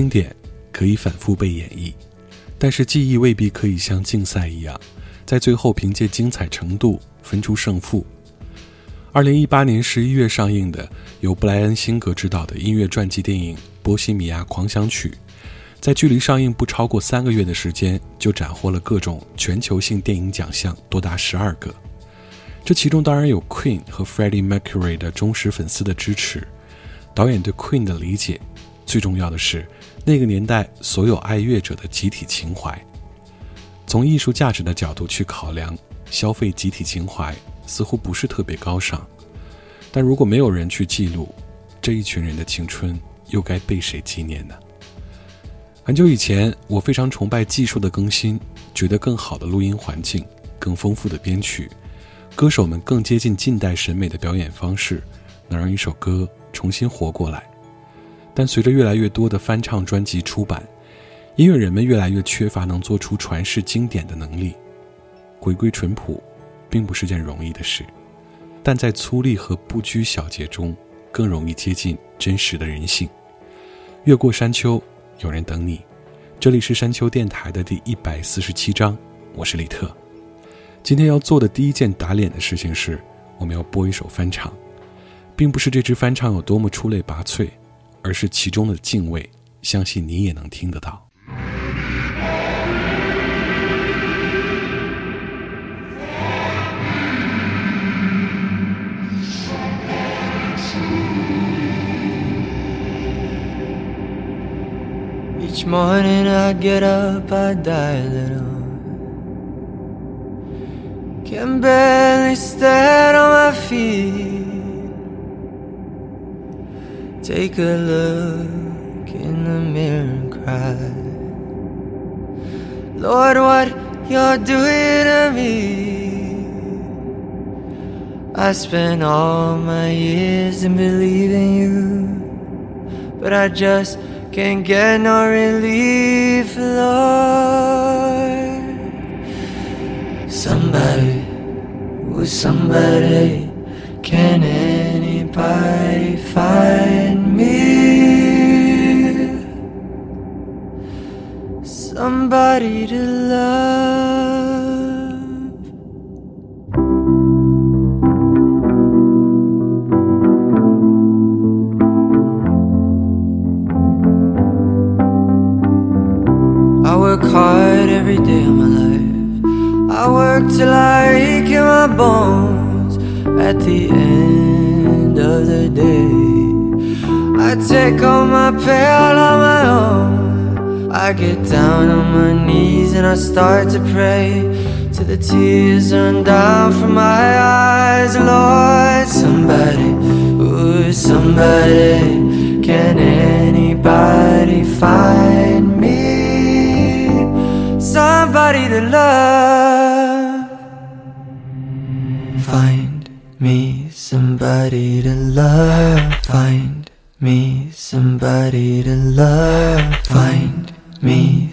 经典可以反复被演绎，但是记忆未必可以像竞赛一样，在最后凭借精彩程度分出胜负。二零一八年十一月上映的由布莱恩·辛格执导的音乐传记电影《波西米亚狂想曲》，在距离上映不超过三个月的时间，就斩获了各种全球性电影奖项，多达十二个。这其中当然有 Queen 和 Freddie Mercury 的忠实粉丝的支持，导演对 Queen 的理解，最重要的是那个年代所有爱乐者的集体情怀。从艺术价值的角度去考量，消费集体情怀似乎不是特别高尚。但如果没有人去记录这一群人的青春，又该被谁纪念呢？很久以前，我非常崇拜技术的更新，觉得更好的录音环境、更丰富的编曲、歌手们更接近近代审美的表演方式，能让一首歌重新活过来。但随着越来越多的翻唱专辑出版，音乐人们越来越缺乏能做出传世经典的能力。回归淳朴，并不是件容易的事，但在粗粝和不拘小节中，更容易接近真实的人性。越过山丘，有人等你。这里是山丘电台的第一百四十七章，我是李特。今天要做的第一件打脸的事情是，我们要播一首翻唱，并不是这支翻唱有多么出类拔萃。而是其中的敬畏，相信你也能听得到。Each morning I get up, I die a little. Can barely stand on my feet. Take a look in the mirror and cry. Lord, what you're doing to me. I spent all my years in believing you, but I just can't get no relief, Lord. Somebody, who's somebody? Can anybody find Somebody to love. I start to pray till the tears run down from my eyes. Lord, somebody, ooh, somebody, can anybody find me? Somebody to love. Find me somebody to love. Find me somebody to love. Find me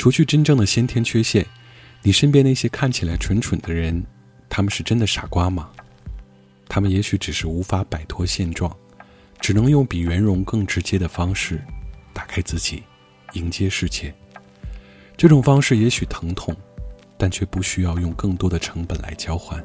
除去真正的先天缺陷你身边那些看起来蠢蠢的人他们是真的傻瓜吗？他们也许只是无法摆脱现状只能用比圆融更直接的方式打开自己迎接世界。这种方式也许疼痛但却不需要用更多的成本来交换。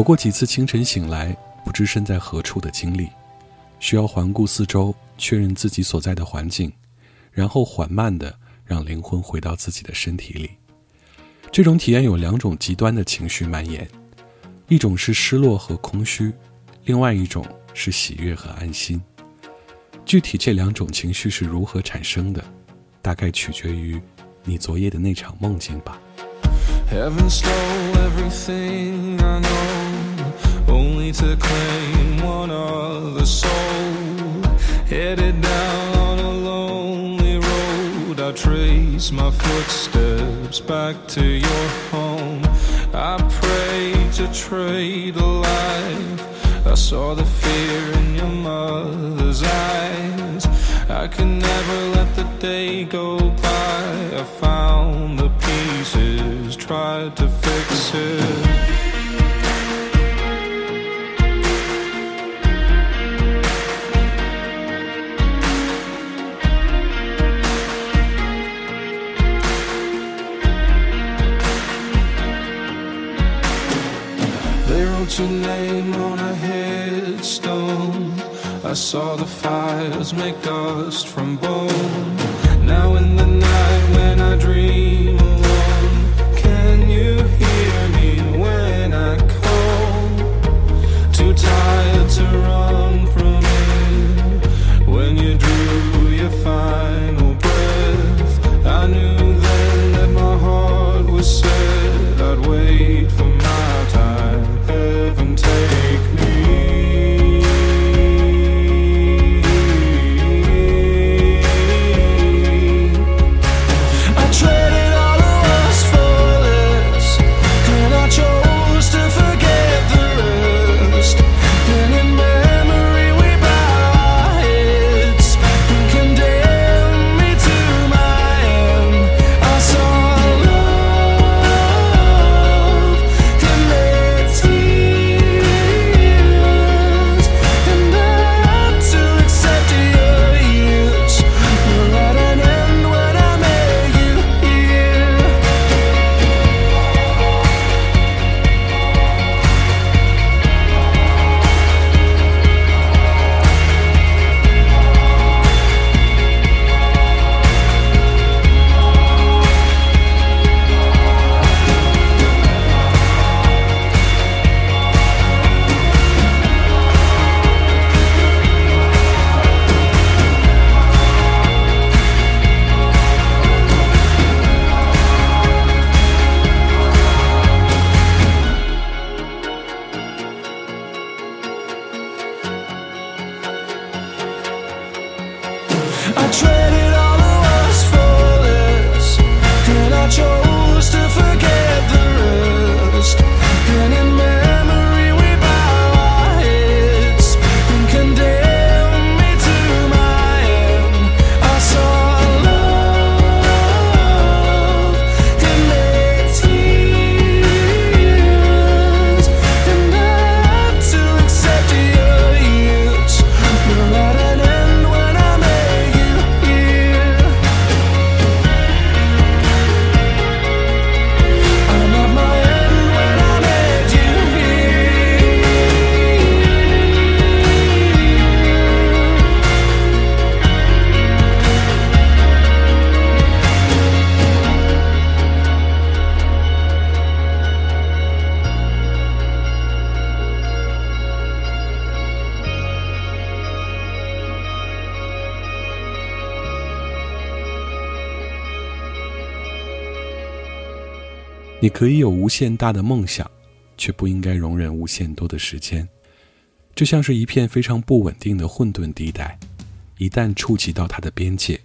有过几次清晨醒来不知身在何处的经历需要环顾四周确认自己所在的环境然后缓慢的让灵魂回到自己的身体里。这种体验有两种极端的情绪蔓延一种是失落和空虚另外一种是喜悦和安心。具体这两种情绪是如何产生的大概取决于你昨夜的那场梦境吧。Heavens everything i know to claim one other soul. Headed down on a lonely road, I trace my footsteps back to your home. I prayed to trade a life. I saw the fear in your mother's eyes. I could never let the day go by. I found the pieces, tried to fix it. Your name on a headstone. I saw the fires make dust from bone. Now in the night when I dream alone, can you hear me when I call? Too tired to run I trade. 你可以有无限大的梦想，却不应该容忍无限多的时间。这像是一片非常不稳定的混沌地带，一旦触及到它的边界，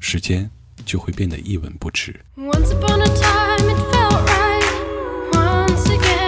时间就会变得一文不值。Once upon a time it felt right. Once again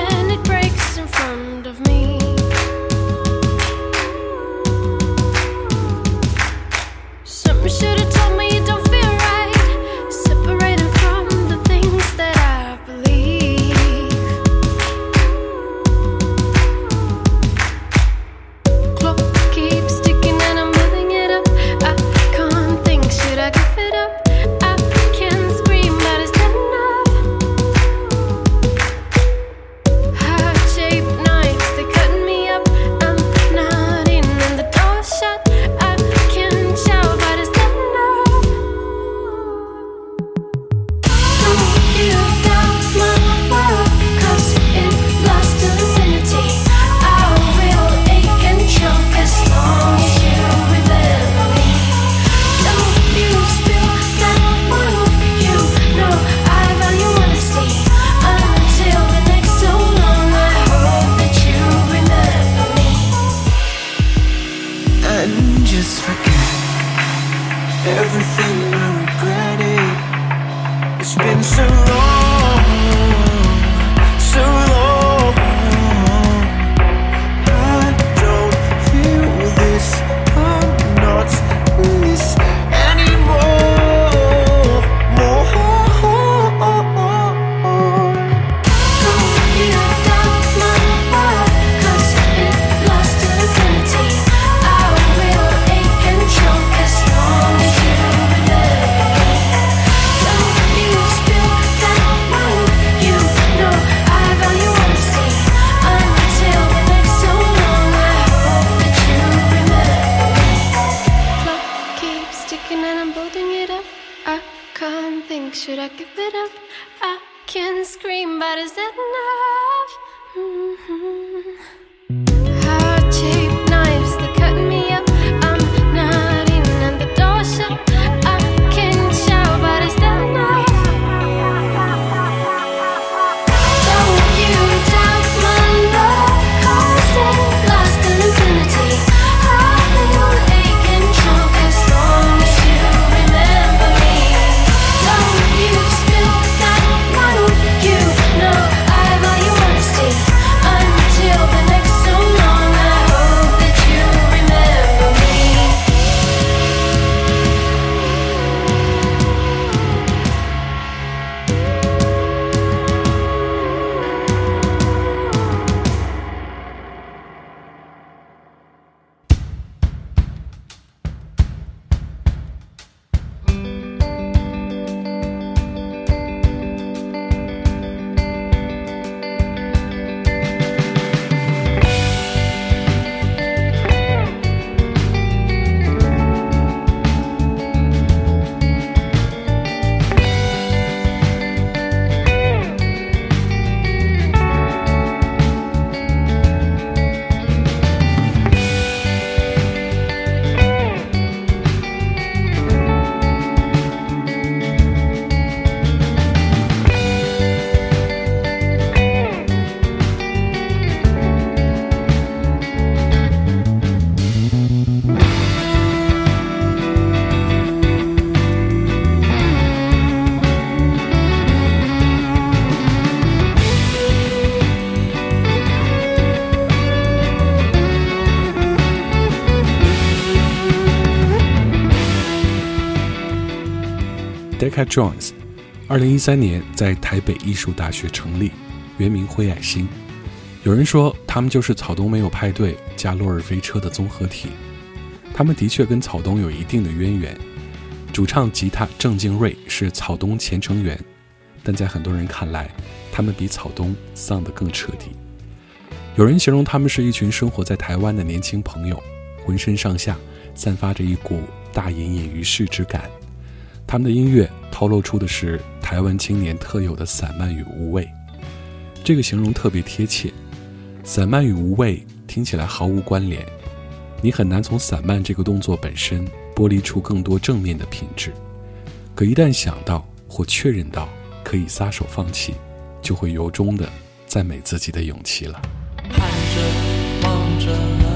Decca Jones，二零一三年在台北艺术大学成立，原名灰矮星。有人说他们就是草东没有派对加落日飞车的综合体。他们的确跟草东有一定的渊源。主唱吉他郑敬瑞是草东前成员，但在很多人看来，他们比草东丧得更彻底。有人形容他们是一群生活在台湾的年轻朋友，浑身上下散发着一股大隐隐于世之感。他们的音乐透露出的是台湾青年特有的散漫与无畏，这个形容特别贴切。散漫与无畏听起来毫无关联，你很难从散漫这个动作本身剥离出更多正面的品质。可一旦想到或确认到可以撒手放弃，就会由衷的赞美自己的勇气了。看着，望着，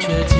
却。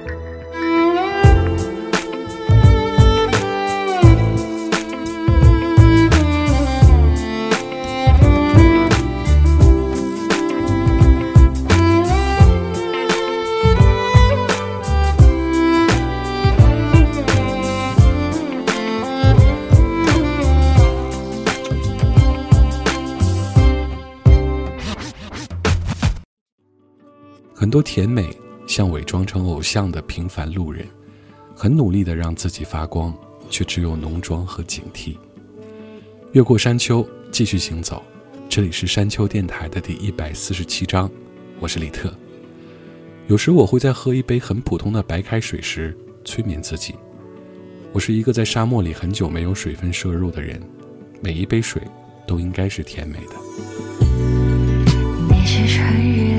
多甜美像伪装成偶像的平凡路人，很努力的让自己发光，却只有浓妆和警惕。越过山丘，继续行走。这里是山丘电台的第一百四十七章，我是李特。有时我会在喝一杯很普通的白开水时催眠自己，我是一个在沙漠里很久没有水分摄入的人，每一杯水都应该是甜美的。你是春日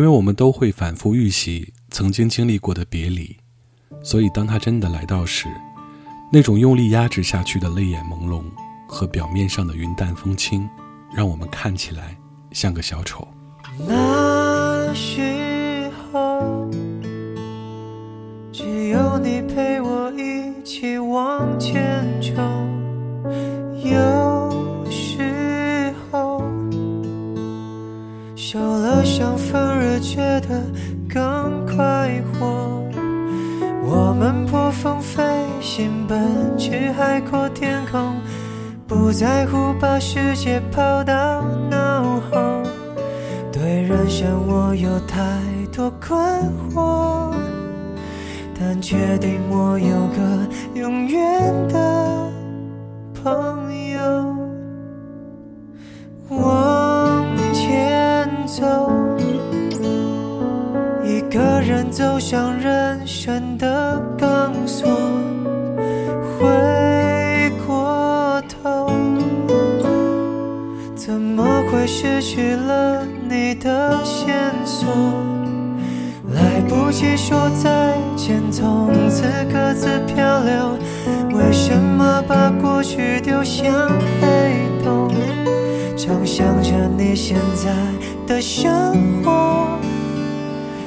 因为我们都会反复预习曾经经历过的别离，所以当它真的来到时，那种用力压制下去的泪眼朦胧和表面上的云淡风轻，让我们看起来像个小丑。那时候，只有你陪我一起往前冲。有受了伤反而觉得更快活。我们破风飞行，奔去海阔天空，不在乎把世界抛到脑后。对人生我有太多困惑，但确定我有个永远的朋友。我走，一个人走向人生的钢索，回过头。怎么会失去了你的线索？来不及说再见，从此各自漂流。为什么把过去丢向黑洞？常想着你现在的生活，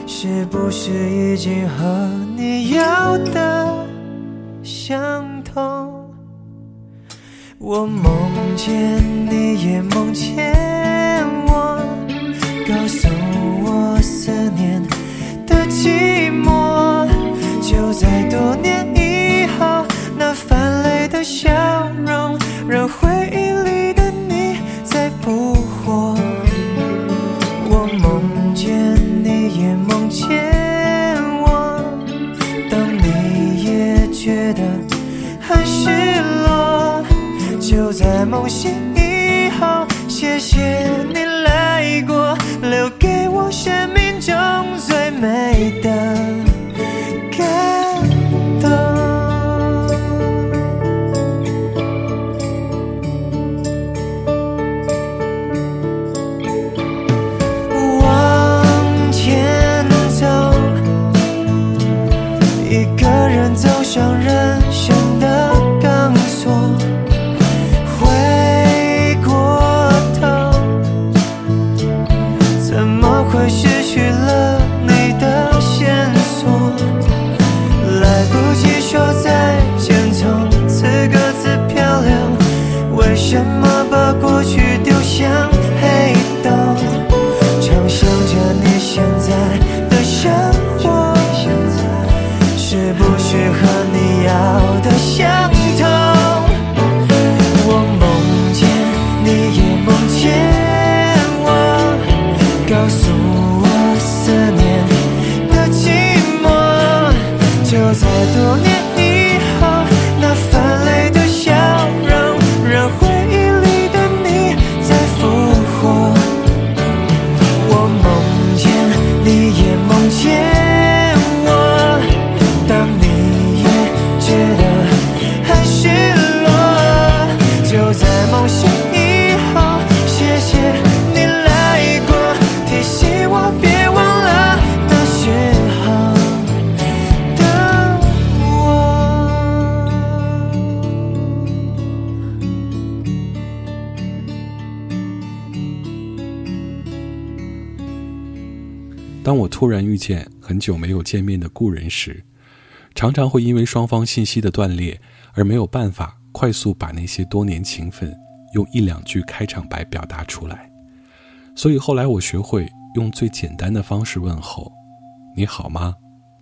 是不是已经和你要的相同？我梦见你，也梦见我，告诉我思念的寂寞。就在多年梦醒以后，谢谢你久没有见面的故人时，常常会因为双方信息的断裂而没有办法快速把那些多年情分用一两句开场白表达出来。所以后来我学会用最简单的方式问候：“你好吗？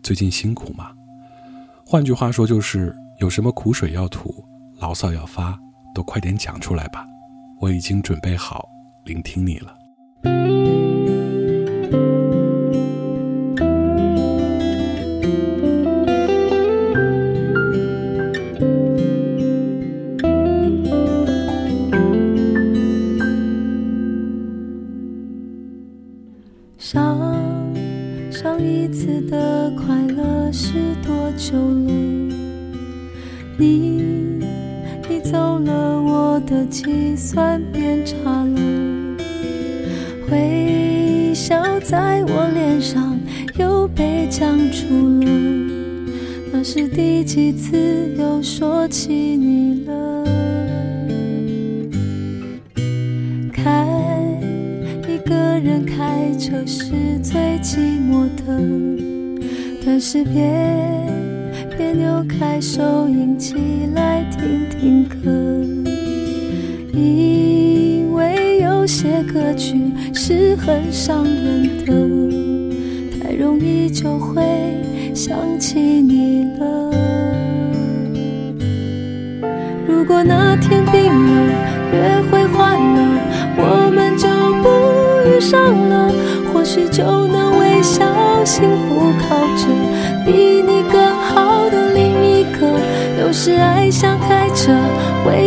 最近辛苦吗？”换句话说，就是有什么苦水要吐、牢骚要发，都快点讲出来吧，我已经准备好聆听你了。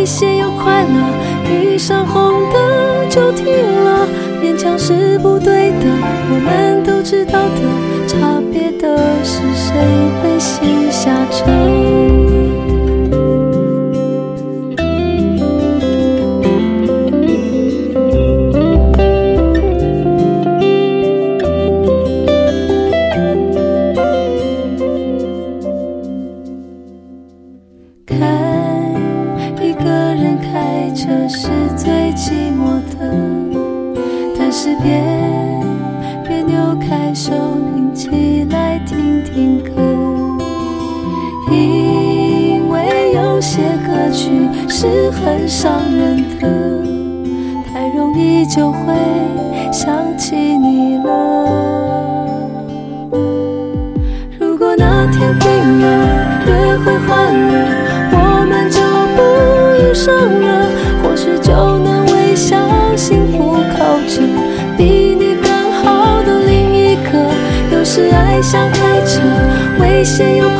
一些又快乐，遇上红灯就停了，勉强是不对的，我们都知道的，差别的是谁会先下车。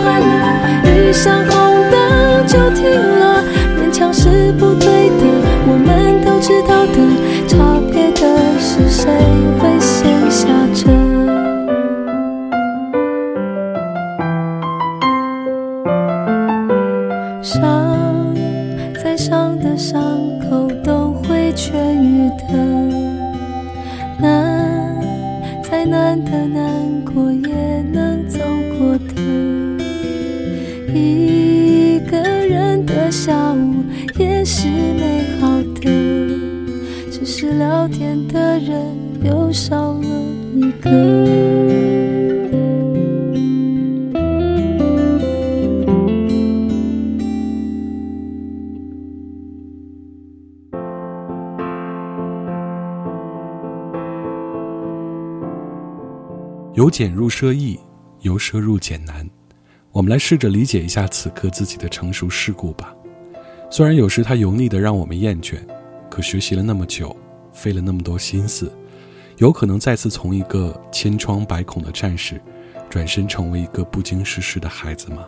快乐，遇上红灯就停了，勉强是不对的，我们都知道的，差别的是谁会先下车。伤再伤的伤口都会痊愈的，少了一个。由俭入奢易，由奢入俭难。我们来试着理解一下此刻自己的成熟世故吧。虽然有时它油腻的让我们厌倦，可学习了那么久，费了那么多心思，有可能再次从一个千疮百孔的战士，转身成为一个不经世事的孩子吗？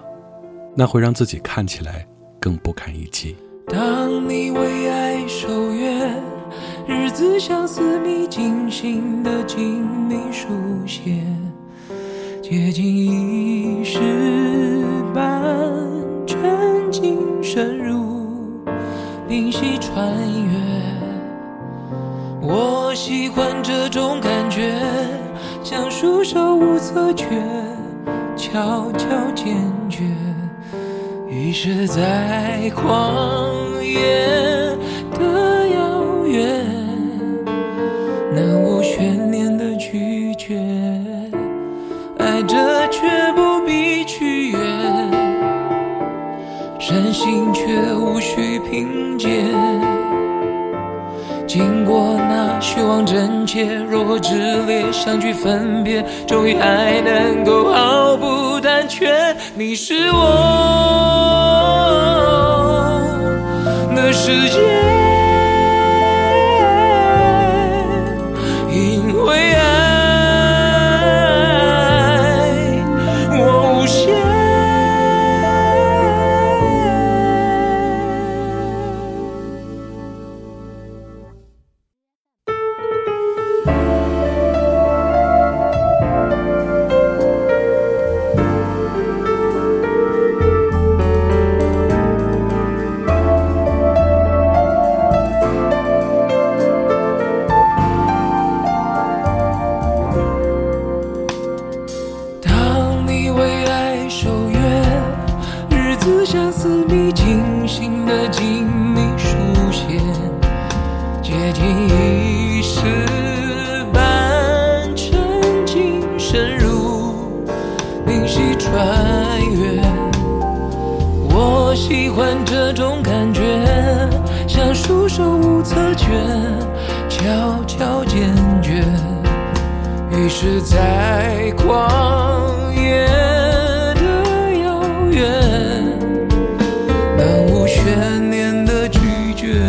那会让自己看起来更不堪一击。当你为爱守约，日子像私密精心的精密书写，接近一世般沉静深入，屏息穿越。我喜欢这种感觉，像束手无策却悄悄坚决。于是，在旷野的遥远，难无悬念的拒绝，爱着却不必取悦，身心却无需凭借。经过虚妄真切，若炽烈相聚分别，终于还能够毫不胆怯。你是我的世界，是，在旷野的遥远，漫无悬念的拒绝，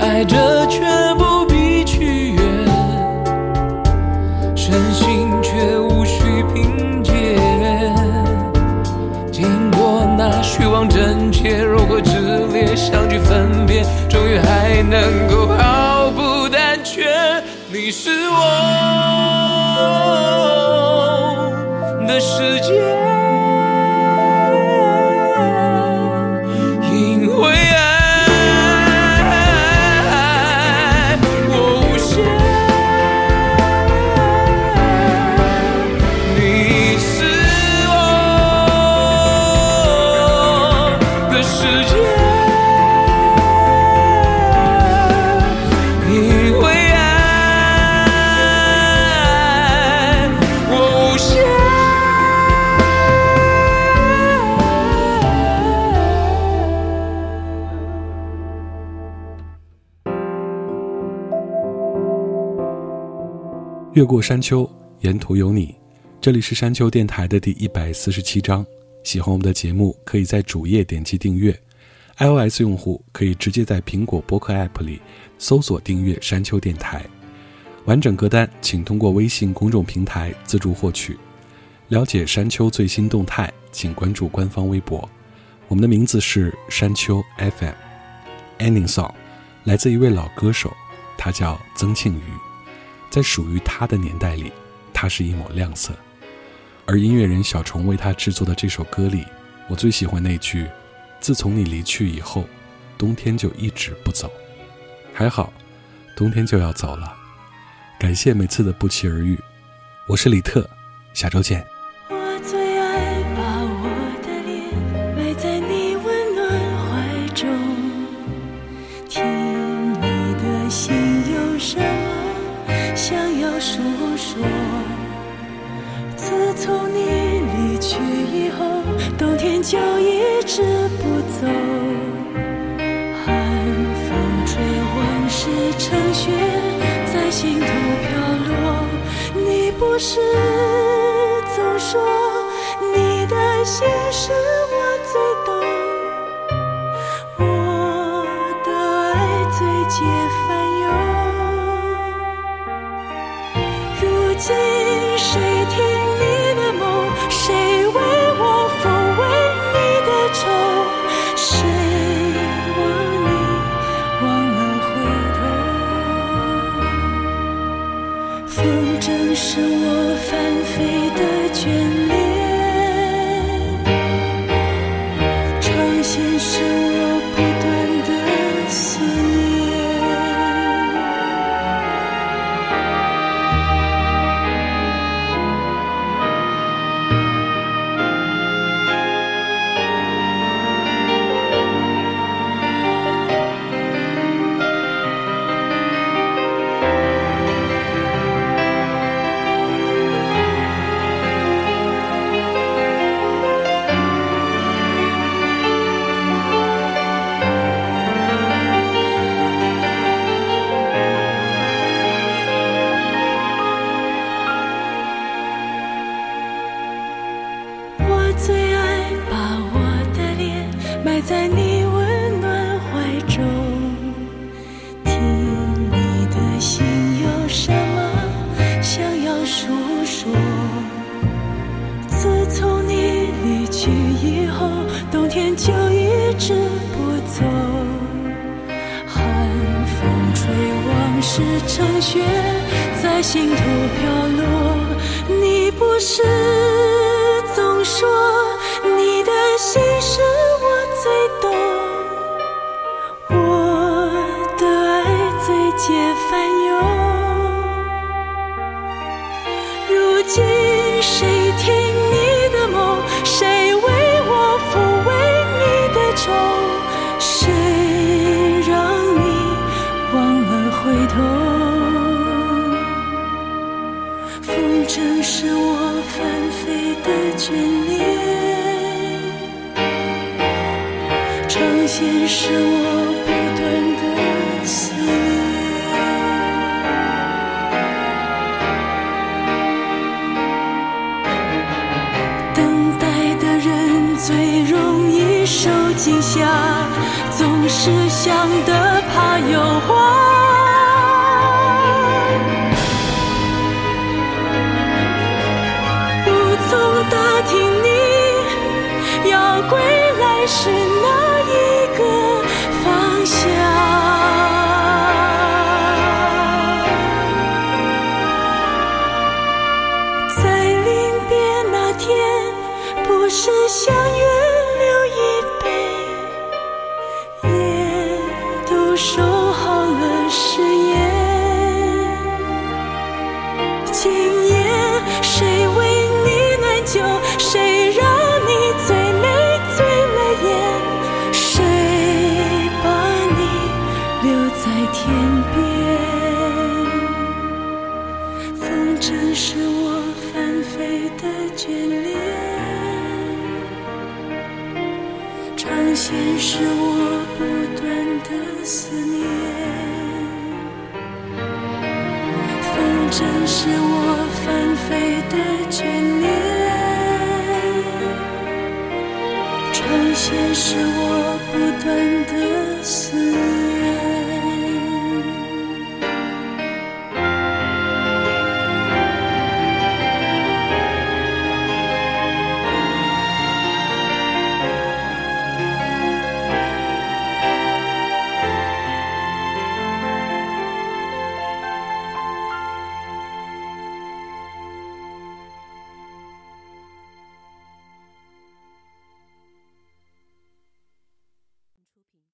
爱着却不必取悦，身心却无需凭借。经过那虚妄真切，若或炽烈相聚分别，终于还能越过山丘，沿途有你。这里是山丘电台的第一百四十七章。喜欢我们的节目，可以在主页点击订阅。iOS 用户可以直接在苹果播客 App 里搜索订阅山丘电台。完整歌单请通过微信公众平台自助获取。了解山丘最新动态，请关注官方微博。我们的名字是山丘 FM。Ending Song 来自一位老歌手，他叫曾庆瑜。在属于他的年代里，他是一抹亮色。而音乐人小虫为他制作的这首歌里，我最喜欢那句：“自从你离去以后，冬天就一直不走。”还好，冬天就要走了。感谢每次的不期而遇，我是李特，下周见。天就一直不走。寒风吹往事成雪，在心头飘落。你不是总说你的心事我最懂，以后冬天就一直不走，寒风吹往事成雪，在心头飘落。你不是总说你的心事。总是想得怕有话